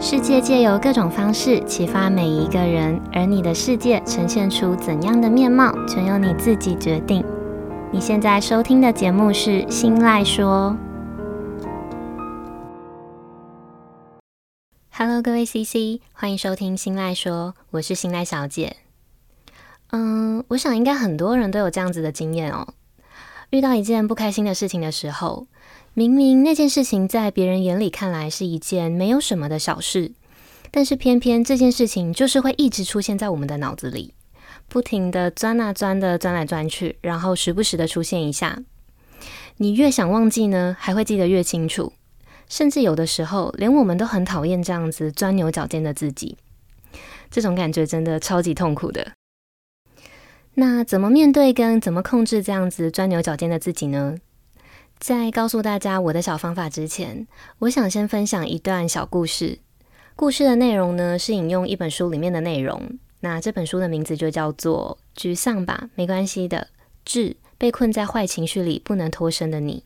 世界借由各种方式启发每一个人，而你的世界呈现出怎样的面貌，全由你自己决定。你现在收听的节目是《新赖说》。Hello，各位 CC，欢迎收听《新赖说》，我是新赖小姐。嗯，我想应该很多人都有这样子的经验哦。遇到一件不开心的事情的时候，明明那件事情在别人眼里看来是一件没有什么的小事，但是偏偏这件事情就是会一直出现在我们的脑子里，不停的钻啊钻的钻来钻去，然后时不时的出现一下。你越想忘记呢，还会记得越清楚，甚至有的时候连我们都很讨厌这样子钻牛角尖的自己，这种感觉真的超级痛苦的。那怎么面对跟怎么控制这样子钻牛角尖的自己呢？在告诉大家我的小方法之前，我想先分享一段小故事。故事的内容呢，是引用一本书里面的内容。那这本书的名字就叫做《沮丧吧，没关系的》，致被困在坏情绪里不能脱身的你。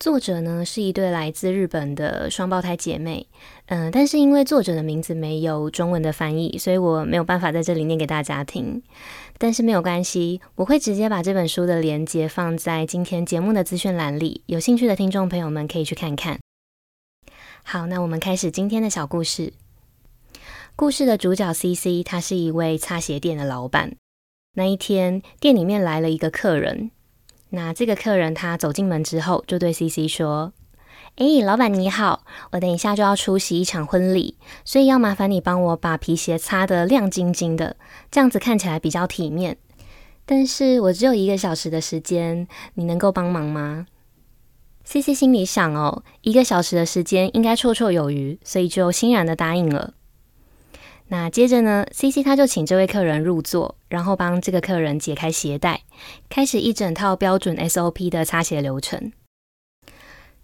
作者呢，是一对来自日本的双胞胎姐妹。嗯、但是因为作者的名字没有中文的翻译，所以我没有办法在这里念给大家听。但是没有关系，我会直接把这本书的连接放在今天节目的资讯栏里，有兴趣的听众朋友们可以去看看。好，那我们开始今天的小故事。故事的主角 CC，他是一位擦鞋店的老板。那一天，店里面来了一个客人。那这个客人他走进门之后，就对 CC 说。哎，老板你好，我等一下就要出席一场婚礼，所以要麻烦你帮我把皮鞋擦得亮晶晶的，这样子看起来比较体面。但是我只有一个小时的时间，你能够帮忙吗？CC 心里想哦，一个小时的时间应该绰绰有余，所以就欣然的答应了。那接着呢，CC 他就请这位客人入座，然后帮这个客人解开鞋带，开始一整套标准 SOP 的擦鞋流程。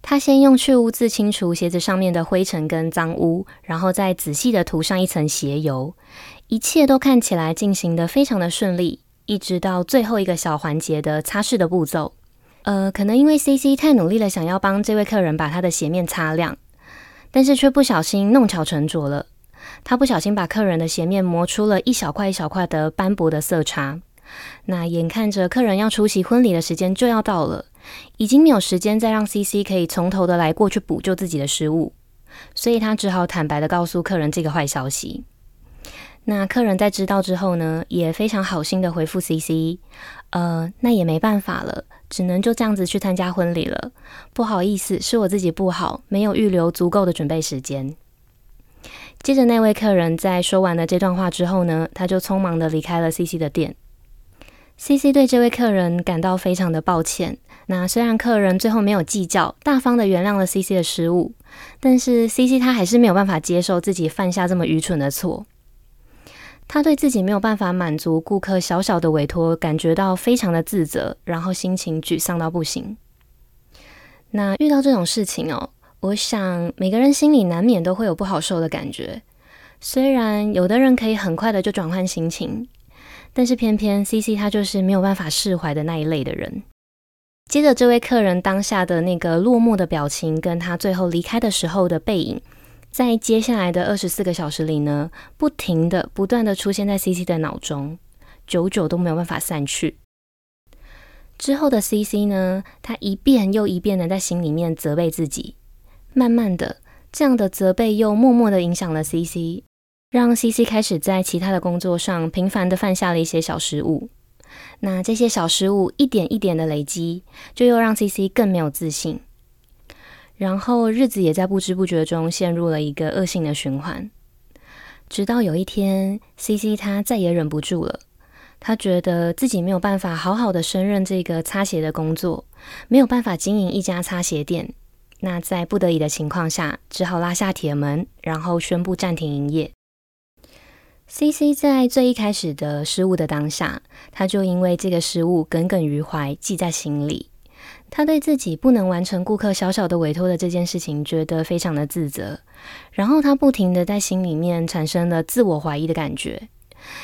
他先用去污渍清除鞋子上面的灰尘跟脏污，然后再仔细的涂上一层鞋油，一切都看起来进行得非常的顺利，一直到最后一个小环节的擦拭的步骤。呃，可能因为 CC 太努力了，想要帮这位客人把他的鞋面擦亮，但是却不小心弄巧成拙了。他不小心把客人的鞋面磨出了一小块一小块的斑驳的色差。那眼看着客人要出席婚礼的时间就要到了。已经没有时间再让 CC 可以从头的来过去补救自己的失误，所以他只好坦白的告诉客人这个坏消息。那客人在知道之后呢，也非常好心的回复 CC，呃，那也没办法了，只能就这样子去参加婚礼了。不好意思，是我自己不好，没有预留足够的准备时间。接着那位客人在说完了这段话之后呢，他就匆忙的离开了 CC 的店。CC 对这位客人感到非常的抱歉。那虽然客人最后没有计较，大方的原谅了 CC 的失误，但是 CC 他还是没有办法接受自己犯下这么愚蠢的错。他对自己没有办法满足顾客小小的委托感觉到非常的自责，然后心情沮丧到不行。那遇到这种事情哦，我想每个人心里难免都会有不好受的感觉。虽然有的人可以很快的就转换心情。但是偏偏 CC 他就是没有办法释怀的那一类的人。接着，这位客人当下的那个落寞的表情，跟他最后离开的时候的背影，在接下来的二十四个小时里呢，不停的、不断的出现在 CC 的脑中，久久都没有办法散去。之后的 CC 呢，他一遍又一遍的在心里面责备自己，慢慢的，这样的责备又默默的影响了 CC。让 CC 开始在其他的工作上频繁的犯下了一些小失误，那这些小失误一点一点的累积，就又让 CC 更没有自信，然后日子也在不知不觉中陷入了一个恶性的循环。直到有一天，CC 他再也忍不住了，他觉得自己没有办法好好的胜任这个擦鞋的工作，没有办法经营一家擦鞋店，那在不得已的情况下，只好拉下铁门，然后宣布暂停营业。CC 在最一开始的失误的当下，他就因为这个失误耿耿于怀，记在心里。他对自己不能完成顾客小小的委托的这件事情，觉得非常的自责。然后他不停的在心里面产生了自我怀疑的感觉，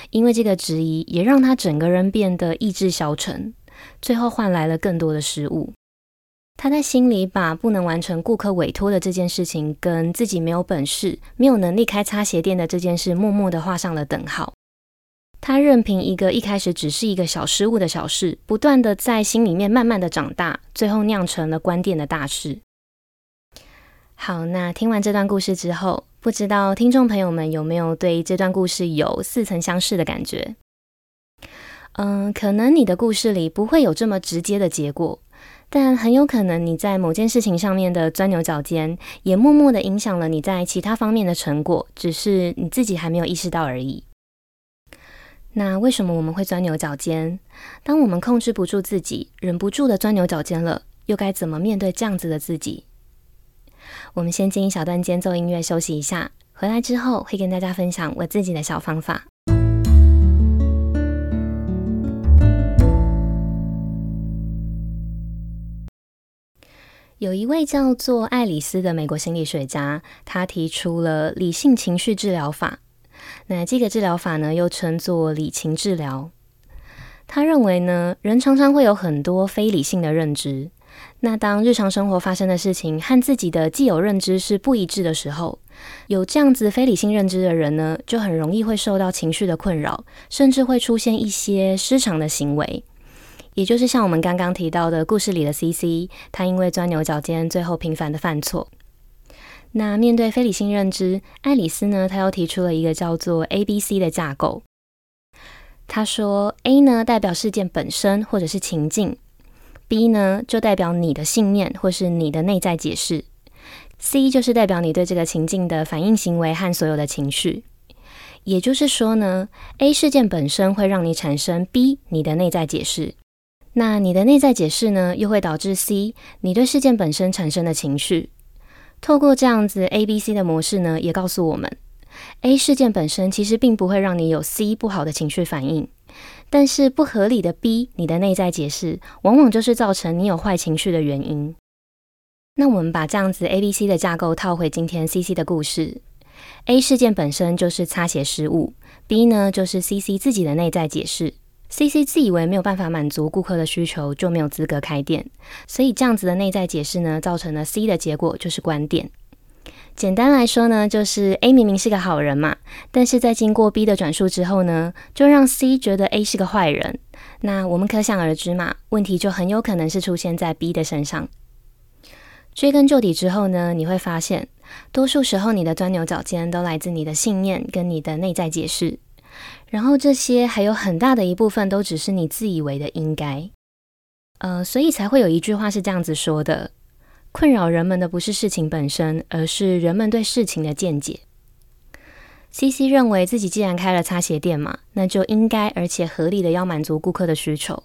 因为这个质疑也让他整个人变得意志消沉，最后换来了更多的失误。他在心里把不能完成顾客委托的这件事情，跟自己没有本事、没有能力开擦鞋店的这件事，默默地画上了等号。他任凭一个一开始只是一个小失误的小事，不断地在心里面慢慢地长大，最后酿成了关店的大事。好，那听完这段故事之后，不知道听众朋友们有没有对这段故事有似曾相识的感觉？嗯，可能你的故事里不会有这么直接的结果。但很有可能你在某件事情上面的钻牛角尖，也默默的影响了你在其他方面的成果，只是你自己还没有意识到而已。那为什么我们会钻牛角尖？当我们控制不住自己，忍不住的钻牛角尖了，又该怎么面对这样子的自己？我们先进一小段间奏音乐休息一下，回来之后会跟大家分享我自己的小方法。有一位叫做爱丽丝的美国心理学家，他提出了理性情绪治疗法。那这个治疗法呢，又称作理情治疗。他认为呢，人常常会有很多非理性的认知。那当日常生活发生的事情和自己的既有认知是不一致的时候，有这样子非理性认知的人呢，就很容易会受到情绪的困扰，甚至会出现一些失常的行为。也就是像我们刚刚提到的故事里的 CC，他因为钻牛角尖，最后频繁的犯错。那面对非理性认知，爱丽丝呢，他又提出了一个叫做 ABC 的架构。他说，A 呢代表事件本身或者是情境，B 呢就代表你的信念或是你的内在解释，C 就是代表你对这个情境的反应行为和所有的情绪。也就是说呢，A 事件本身会让你产生 B 你的内在解释。那你的内在解释呢，又会导致 C 你对事件本身产生的情绪。透过这样子 A、B、C 的模式呢，也告诉我们，A 事件本身其实并不会让你有 C 不好的情绪反应，但是不合理的 B 你的内在解释，往往就是造成你有坏情绪的原因。那我们把这样子 A、B、C 的架构套回今天 C、C 的故事，A 事件本身就是擦鞋失误，B 呢就是 C、C 自己的内在解释。CC 自以为没有办法满足顾客的需求，就没有资格开店，所以这样子的内在解释呢，造成了 C 的结果就是关店。简单来说呢，就是 A 明明是个好人嘛，但是在经过 B 的转述之后呢，就让 C 觉得 A 是个坏人。那我们可想而知嘛，问题就很有可能是出现在 B 的身上。追根究底之后呢，你会发现，多数时候你的钻牛角尖都来自你的信念跟你的内在解释。然后这些还有很大的一部分都只是你自以为的应该，呃，所以才会有一句话是这样子说的：困扰人们的不是事情本身，而是人们对事情的见解。CC 认为自己既然开了擦鞋店嘛，那就应该而且合理的要满足顾客的需求，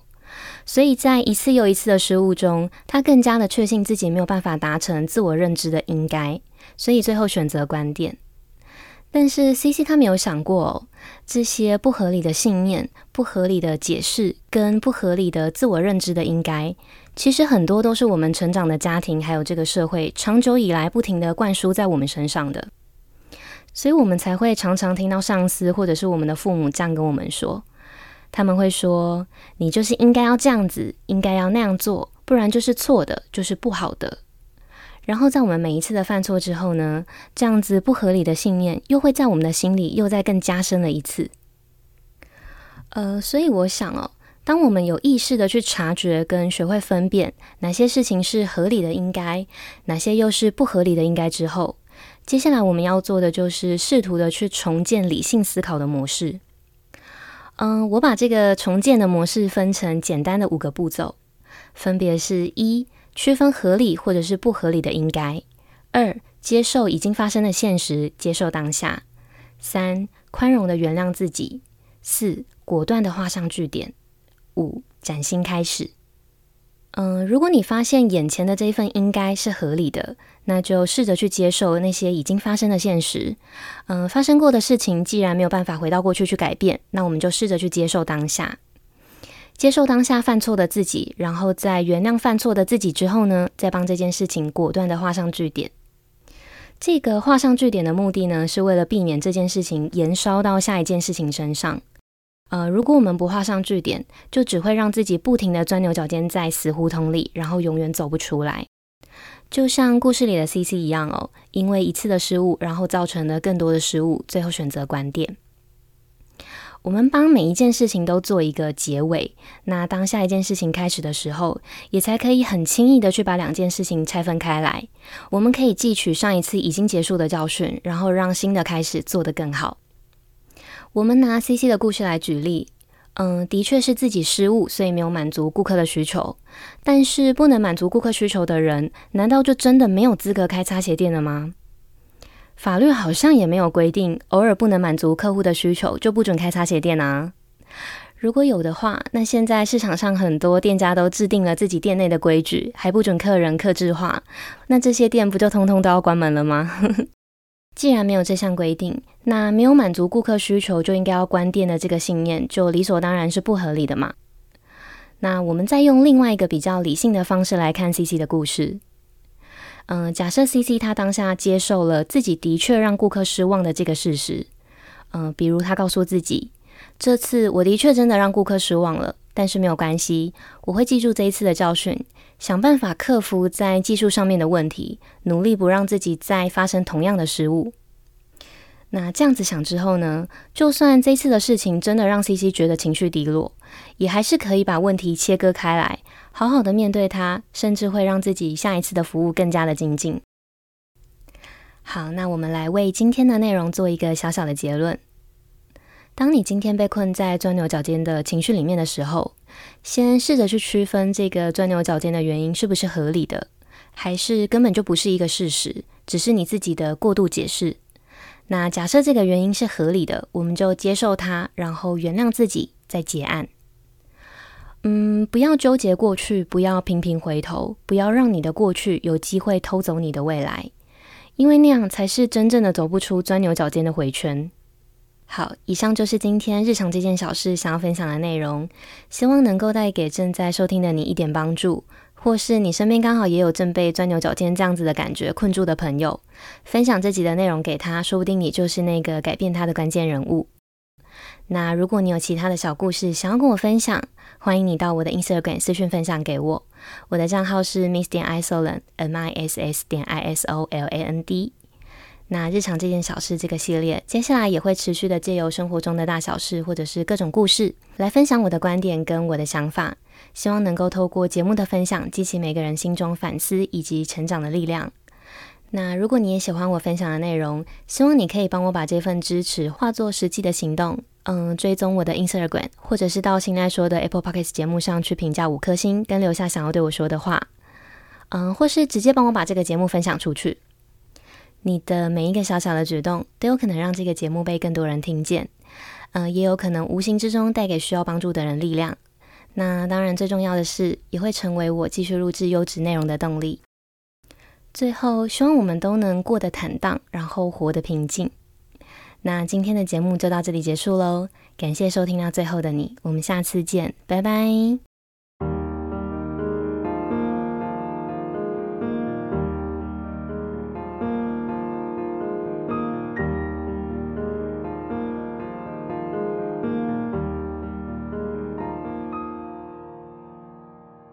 所以在一次又一次的失误中，他更加的确信自己没有办法达成自我认知的应该，所以最后选择关店。但是 CC 他没有想过哦，这些不合理的信念、不合理的解释跟不合理的自我认知的应该，其实很多都是我们成长的家庭还有这个社会长久以来不停的灌输在我们身上的，所以我们才会常常听到上司或者是我们的父母这样跟我们说，他们会说：“你就是应该要这样子，应该要那样做，不然就是错的，就是不好的。”然后在我们每一次的犯错之后呢，这样子不合理的信念又会在我们的心里又再更加深了一次。呃，所以我想哦，当我们有意识的去察觉跟学会分辨哪些事情是合理的应该，哪些又是不合理的应该之后，接下来我们要做的就是试图的去重建理性思考的模式。嗯、我把这个重建的模式分成简单的五个步骤，分别是一。区分合理或者是不合理的应该。二、接受已经发生的现实，接受当下。三、宽容的原谅自己。四、果断的画上句点。五、崭新开始。嗯，如果你发现眼前的这一份应该是合理的，那就试着去接受那些已经发生的现实。嗯，发生过的事情既然没有办法回到过去去改变，那我们就试着去接受当下。接受当下犯错的自己，然后在原谅犯错的自己之后呢，再帮这件事情果断的画上句点。这个画上句点的目的呢，是为了避免这件事情延烧到下一件事情身上。呃，如果我们不画上句点，就只会让自己不停的钻牛角尖在死胡同里，然后永远走不出来。就像故事里的 CC 一样哦，因为一次的失误，然后造成了更多的失误，最后选择关店。我们帮每一件事情都做一个结尾，那当下一件事情开始的时候，也才可以很轻易的去把两件事情拆分开来。我们可以汲取上一次已经结束的教训，然后让新的开始做得更好。我们拿 CC 的故事来举例，嗯，的确是自己失误，所以没有满足顾客的需求。但是不能满足顾客需求的人，难道就真的没有资格开擦鞋店了吗？法律好像也没有规定，偶尔不能满足客户的需求就不准开擦鞋店啊。如果有的话，那现在市场上很多店家都制定了自己店内的规矩，还不准客人客制化，那这些店不就通通都要关门了吗？既然没有这项规定，那没有满足顾客需求就应该要关店的这个信念，就理所当然是不合理的嘛。那我们再用另外一个比较理性的方式来看 CC 的故事。嗯，假设 CC 他当下接受了自己的确让顾客失望的这个事实，嗯，比如他告诉自己，这次我的确真的让顾客失望了，但是没有关系，我会记住这一次的教训，想办法克服在技术上面的问题，努力不让自己再发生同样的失误。那这样子想之后呢，就算这次的事情真的让 CC 觉得情绪低落，也还是可以把问题切割开来。好好的面对它，甚至会让自己下一次的服务更加的精进。好，那我们来为今天的内容做一个小小的结论。当你今天被困在钻牛角尖的情绪里面的时候，先试着去区分这个钻牛角尖的原因是不是合理的，还是根本就不是一个事实，只是你自己的过度解释。那假设这个原因是合理的，我们就接受它，然后原谅自己，再结案。嗯，不要纠结过去，不要频频回头，不要让你的过去有机会偷走你的未来，因为那样才是真正的走不出钻牛角尖的回圈。好，以上就是今天日常这件小事想要分享的内容，希望能够带给正在收听的你一点帮助，或是你身边刚好也有正被钻牛角尖这样子的感觉困住的朋友，分享这集的内容给他，说不定你就是那个改变他的关键人物。那如果你有其他的小故事想要跟我分享，欢迎你到我的 Instagram 私讯分享给我。我的账号是 miss 点 isoland，m i s s 点 i s o l a n d。那日常这件小事这个系列，接下来也会持续的借由生活中的大小事，或者是各种故事，来分享我的观点跟我的想法。希望能够透过节目的分享，激起每个人心中反思以及成长的力量。那如果你也喜欢我分享的内容，希望你可以帮我把这份支持化作实际的行动。嗯，追踪我的 Instagram，或者是到现在说的 Apple Podcast 节目上去评价五颗星，跟留下想要对我说的话。嗯，或是直接帮我把这个节目分享出去。你的每一个小小的举动，都有可能让这个节目被更多人听见。嗯，也有可能无形之中带给需要帮助的人力量。那当然，最重要的是，也会成为我继续录制优质内容的动力。最后，希望我们都能过得坦荡，然后活得平静。那今天的节目就到这里结束喽，感谢收听到最后的你，我们下次见，拜拜。